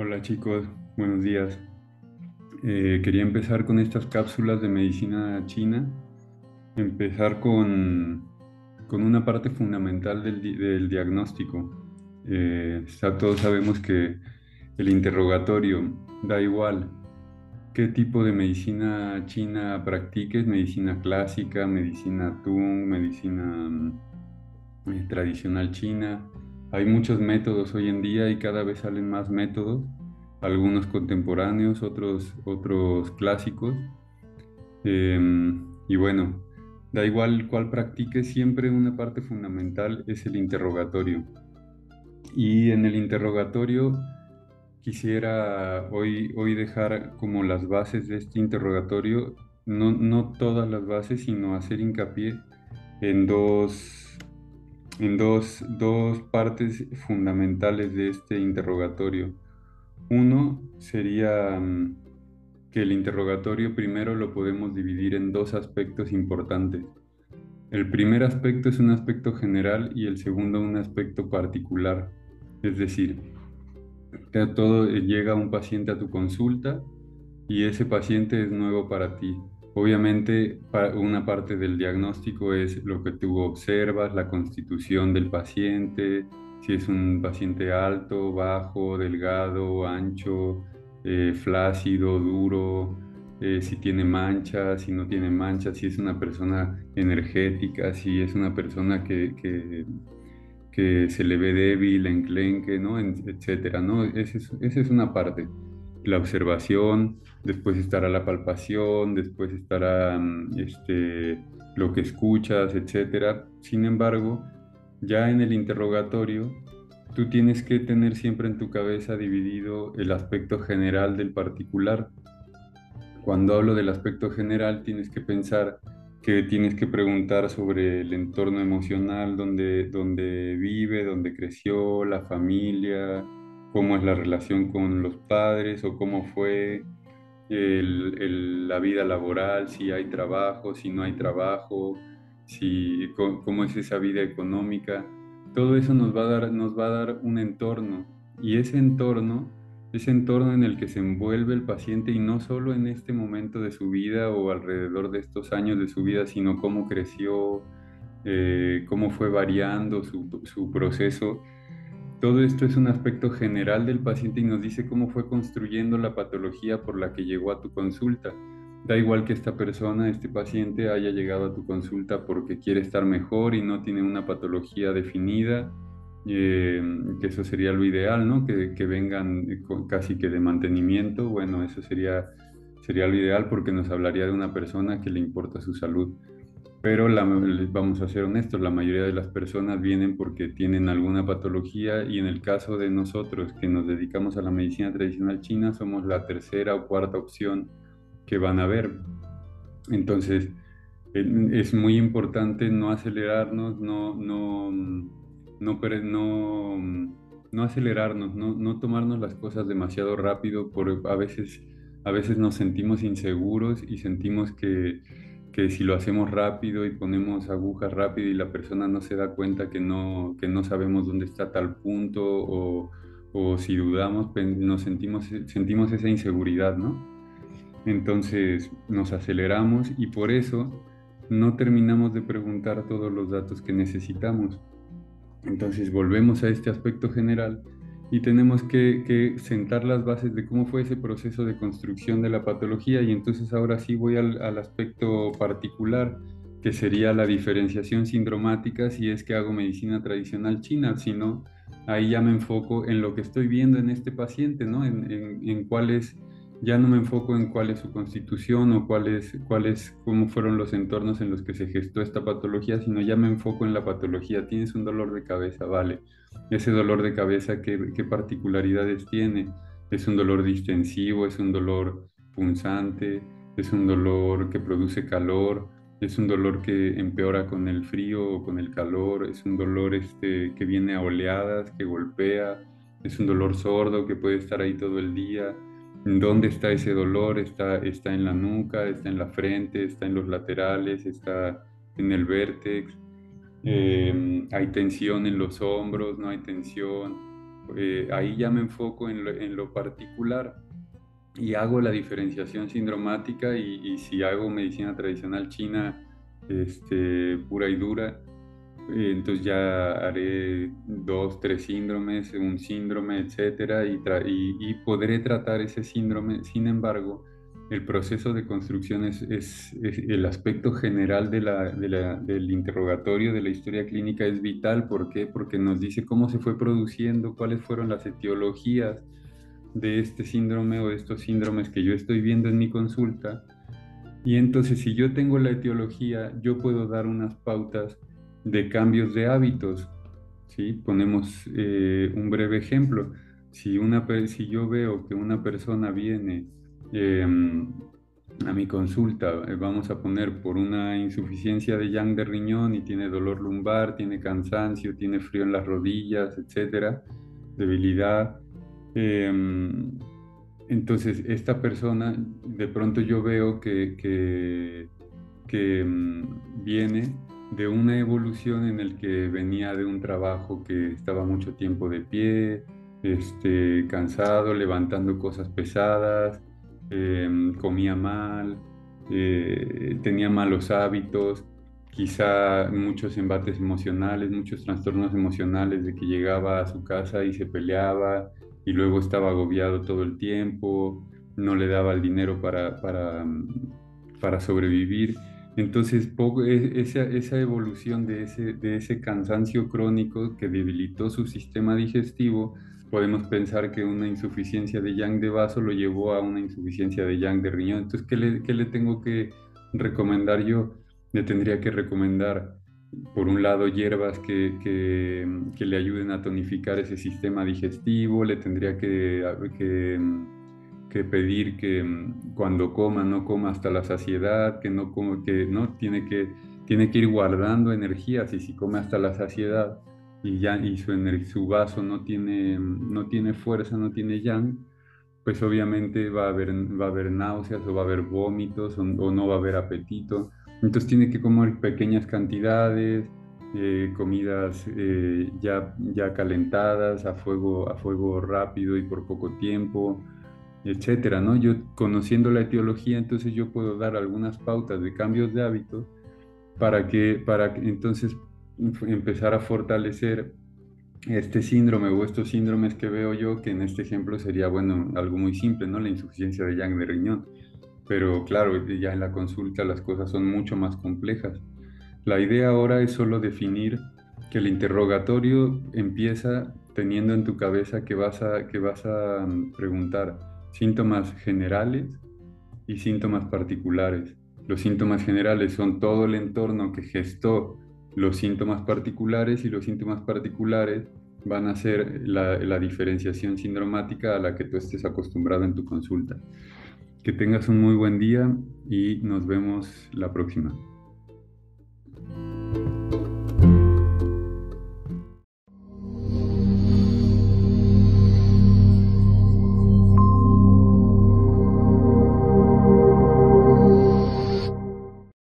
Hola chicos, buenos días. Eh, quería empezar con estas cápsulas de medicina china, empezar con, con una parte fundamental del, del diagnóstico. Eh, ya todos sabemos que el interrogatorio da igual qué tipo de medicina china practiques, medicina clásica, medicina Tung, medicina mm, eh, tradicional china. Hay muchos métodos hoy en día y cada vez salen más métodos, algunos contemporáneos, otros, otros clásicos. Em, y bueno, da igual cuál practique, siempre una parte fundamental es el interrogatorio. Y en el interrogatorio quisiera hoy, hoy dejar como las bases de este interrogatorio, no, no todas las bases, sino hacer hincapié en dos, en dos, dos partes fundamentales de este interrogatorio. Uno sería mm, que el interrogatorio primero lo podemos dividir en dos aspectos importantes. El primer aspecto es un aspecto general y el segundo un aspecto particular. Es decir, todo llega un paciente a tu consulta y ese paciente es nuevo para ti. Obviamente, una parte del diagnóstico es lo que tú observas, la constitución del paciente, si es un paciente alto, bajo, delgado, ancho, eh, flácido, duro, eh, si tiene manchas, si no tiene manchas, si es una persona energética, si es una persona que, que que se le ve débil, enclenque, ¿no? Etcétera, ¿no? Esa es, esa es una parte. La observación, después estará la palpación, después estará mm, este, lo que escuchas, etcétera. Sin embargo, ya en el interrogatorio, tú tienes que tener siempre en tu cabeza dividido el aspecto general del particular. Cuando hablo del aspecto general, tienes que pensar que tienes que preguntar sobre el entorno emocional donde, donde vive, donde creció, la familia, cómo es la relación con los padres o cómo fue el- el- la vida laboral, si hay trabajo, si no hay trabajo, si, cómo es esa vida económica. Todo eso nos va a dar, nos va a dar un entorno y ese entorno, ese entorno en el que se envuelve el paciente y no solo en este momento de su vida o alrededor de estos años de su vida, sino cómo creció, eh, cómo fue variando su, su proceso todo esto es un aspecto general del paciente y nos dice cómo fue construyendo la patología por la que llegó a tu consulta. Da igual que esta persona, este paciente, haya llegado a tu consulta porque quiere estar mejor y no tiene una patología definida, eh, que eso sería lo ideal, ¿no? Que, vengan casi que de mantenimiento. Bueno, eso sería, sería lo ideal porque nos hablaría de una persona que le importa su salud. Pero la- vamos a ser honestos, la mayoría de las personas vienen porque tienen alguna patología y en el caso de nosotros que nos dedicamos a la medicina tradicional china, somos la tercera o cuarta opción que van a ver. Entonces, es muy importante no acelerarnos, no, no, no, no, no acelerarnos, no, no tomarnos las cosas demasiado rápido, por, a veces, a veces nos sentimos inseguros y sentimos que, que si lo hacemos rápido y ponemos agujas rápido y la persona no se da cuenta que no, que no sabemos dónde está tal punto o, o si dudamos, pen- nos sentimos, sentimos esa inseguridad, ¿no? Entonces nos aceleramos y por eso no terminamos de preguntar todos los datos que necesitamos. Entonces volvemos a este aspecto general y tenemos que, sentar las bases de cómo fue ese proceso de construcción de la patología y entonces ahora sí voy al, aspecto particular que sería la diferenciación sindromática si es que hago medicina tradicional china, si no, ahí ya me enfoco en lo que estoy viendo en este paciente, ¿no? En, en, en ya no me enfoco en cuál es su constitución o cuál es, cómo fueron los entornos en los que se gestó esta patología, sino ya me enfoco en la patología. Tienes un dolor de cabeza, vale. Ese dolor de cabeza, ¿qué, qué particularidades tiene? ¿Es un dolor distensivo? ¿Es un dolor punzante? ¿Es un dolor que produce calor? ¿Es un dolor que empeora con el frío o con el calor? ¿Es un dolor este, que viene a oleadas, que golpea? ¿Es un dolor sordo que puede estar ahí todo el día? ¿Dónde está ese dolor? ¿Está, está en la nuca, está en la frente, está en los laterales, está en el vértex? Eh, ¿Hay tensión en los hombros? ¿No hay tensión? eh, ahí ya me enfoco en lo, particular y hago la diferenciación sindromática y, y si hago medicina tradicional china este, pura y dura, entonces ya haré dos, tres síndromes, un síndrome, etcétera, y, podré tratar ese síndrome. Sin embargo, el proceso de construcción es, el aspecto general del interrogatorio de la historia clínica es vital. ¿Por qué? Porque nos dice cómo se fue produciendo, cuáles fueron las etiologías de este síndrome o estos síndromes que yo estoy viendo en mi consulta. Y entonces si yo tengo la etiología, yo puedo dar unas pautas de cambios de hábitos. ¿sí? Ponemos eh, un breve ejemplo. Si, una, si yo veo que una persona viene em, a mi consulta, eh, vamos a poner por una insuficiencia de yang de riñón y tiene dolor lumbar, tiene cansancio, tiene frío en las rodillas, etcétera, debilidad. Em, entonces, esta persona, de pronto yo veo que, que, em, viene de una evolución en el que venía de un trabajo que estaba mucho tiempo de pie, este, cansado, levantando cosas pesadas, em, comía mal, eh, tenía malos hábitos, quizá muchos embates emocionales, muchos trastornos emocionales de que llegaba a su casa y se peleaba y luego estaba agobiado todo el tiempo, no le daba el dinero para, para, para sobrevivir. Entonces, e, esa, esa, evolución de ese, cansancio crónico que debilitó su sistema digestivo, podemos pensar que una insuficiencia de yang de vaso lo llevó a una insuficiencia de yang de riñón. Entonces, ¿qué le, tengo que recomendar yo? Le tendría que recomendar, por un lado, hierbas que, le ayuden a tonificar ese sistema digestivo, le tendría que, que que pedir que mm, cuando coma no coma hasta la saciedad, que no como que no tiene que tiene que ir guardando energías y si come hasta la saciedad y ya y su su vaso no tiene mm, no tiene fuerza, no tiene yang, pues obviamente va a haber va a haber náuseas o va a haber vómitos o, no va a haber apetito. Entonces tiene que comer pequeñas cantidades, eh, comidas eh, ya, ya calentadas a fuego, a fuego rápido y por poco tiempo, etcétera, ¿no? Yo conociendo la etiología, entonces yo puedo dar algunas pautas de cambios de hábitos para que, para entonces empezar a fortalecer este síndrome o estos síndromes que veo yo, que en este ejemplo sería, bueno, algo muy simple, ¿no? La insuficiencia de yang de riñón. Pero claro, ya en la consulta las cosas son mucho más complejas. La idea ahora es solo definir que el interrogatorio empieza teniendo en tu cabeza que vas a, que vas a mm, preguntar, síntomas generales y síntomas particulares. Los síntomas generales son todo el entorno que gestó los síntomas particulares y los síntomas particulares van a ser la, diferenciación sindromática a la que tú estés acostumbrado en tu consulta. Que tengas un muy buen día y nos vemos la próxima.